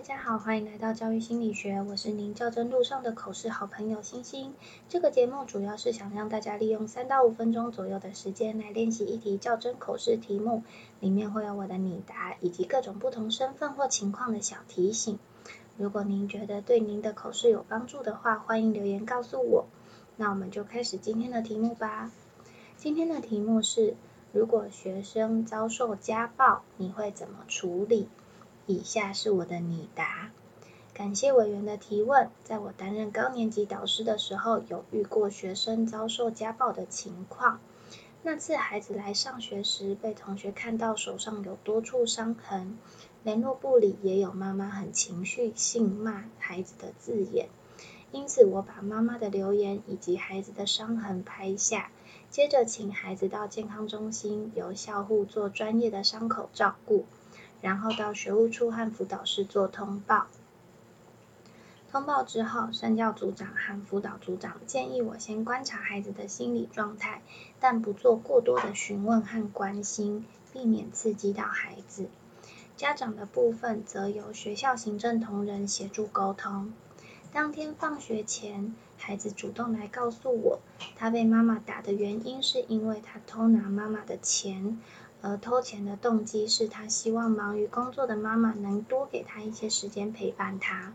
大家好，欢迎来到教育心理学，我是您较真路上的口试好朋友星星。这个节目主要是想让大家利用三到五分钟左右的时间来练习一题较真口试题目，里面会有我的拟答以及各种不同身份或情况的小提醒。如果您觉得对您的口试有帮助的话，欢迎留言告诉我。那我们就开始今天的题目吧。今天的题目是：如果学生遭受家暴，你会怎么处理？以下是我的拟答。感谢委员的提问。在我担任高年级导师的时候，有遇过学生遭受家暴的情况。那次孩子来上学时，被同学看到手上有多处伤痕，联络簿里也有妈妈很情绪性骂孩子的字眼。因此，我把妈妈的留言以及孩子的伤痕拍下，接着请孩子到健康中心，由校护做专业的伤口照顾。然后到学务处和辅导室做通报。通报之后，身教组长和辅导组长建议我先观察孩子的心理状态，但不做过多的询问和关心，避免刺激到孩子。家长的部分则由学校行政同仁协助沟通。当天放学前，孩子主动来告诉我，他被妈妈打的原因是因为他偷拿妈妈的钱。而偷钱的动机是他希望忙于工作的妈妈能多给他一些时间陪伴他。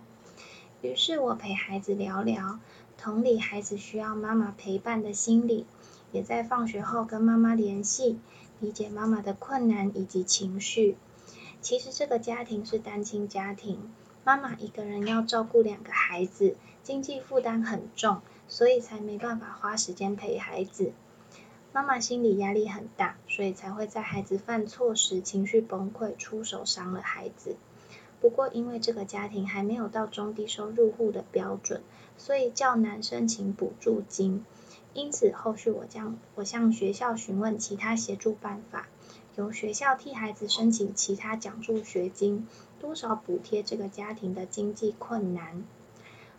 于是我陪孩子聊聊，同理孩子需要妈妈陪伴的心理，也在放学后跟妈妈联系，理解妈妈的困难以及情绪。其实这个家庭是单亲家庭，妈妈一个人要照顾两个孩子，经济负担很重，所以才没办法花时间陪孩子。妈妈心理压力很大，所以才会在孩子犯错时情绪崩溃，出手伤了孩子。不过，因为这个家庭还没有到中低收入户的标准，所以较难申请补助金。因此，后续我将我向学校询问其他协助办法，由学校替孩子申请其他奖助学金，多少补贴这个家庭的经济困难。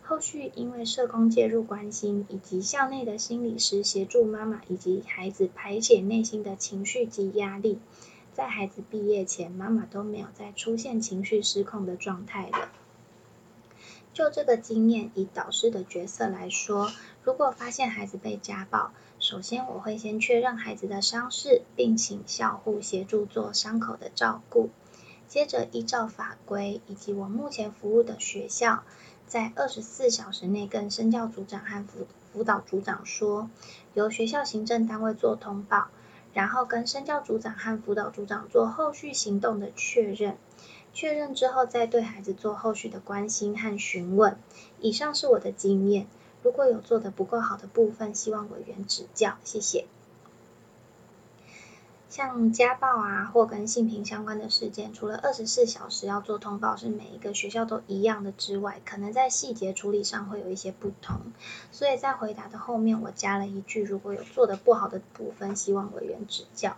后续因为社工介入关心，以及校内的心理师协助妈妈以及孩子排解内心的情绪及压力，在孩子毕业前，妈妈都没有再出现情绪失控的状态了。就这个经验，以导师的角色来说，如果发现孩子被家暴，首先我会先确认孩子的伤势，并请校护协助做伤口的照顾，接着依照法规以及我目前服务的学校。在二十四小时内跟身教组长和辅辅导组长说，由学校行政单位做通报，然后跟身教组长和辅导组长做后续行动的确认，确认之后再对孩子做后续的关心和询问。以上是我的经验，如果有做的不够好的部分，希望委员指教，谢谢。像家暴啊，或跟性平相关的事件，除了二十四小时要做通报，是每一个学校都一样的之外，可能在细节处理上会有一些不同。所以在回答的后面，我加了一句：如果有做的不好的部分，希望委员指教。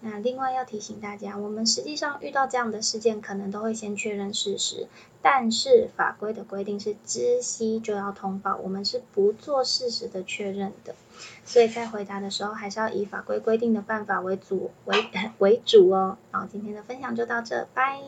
那另外要提醒大家，我们实际上遇到这样的事件，可能都会先确认事实，但是法规的规定是知悉就要通报，我们是不做事实的确认的，所以在回答的时候，还是要以法规规定的办法为主为 为主哦。好，今天的分享就到这，拜。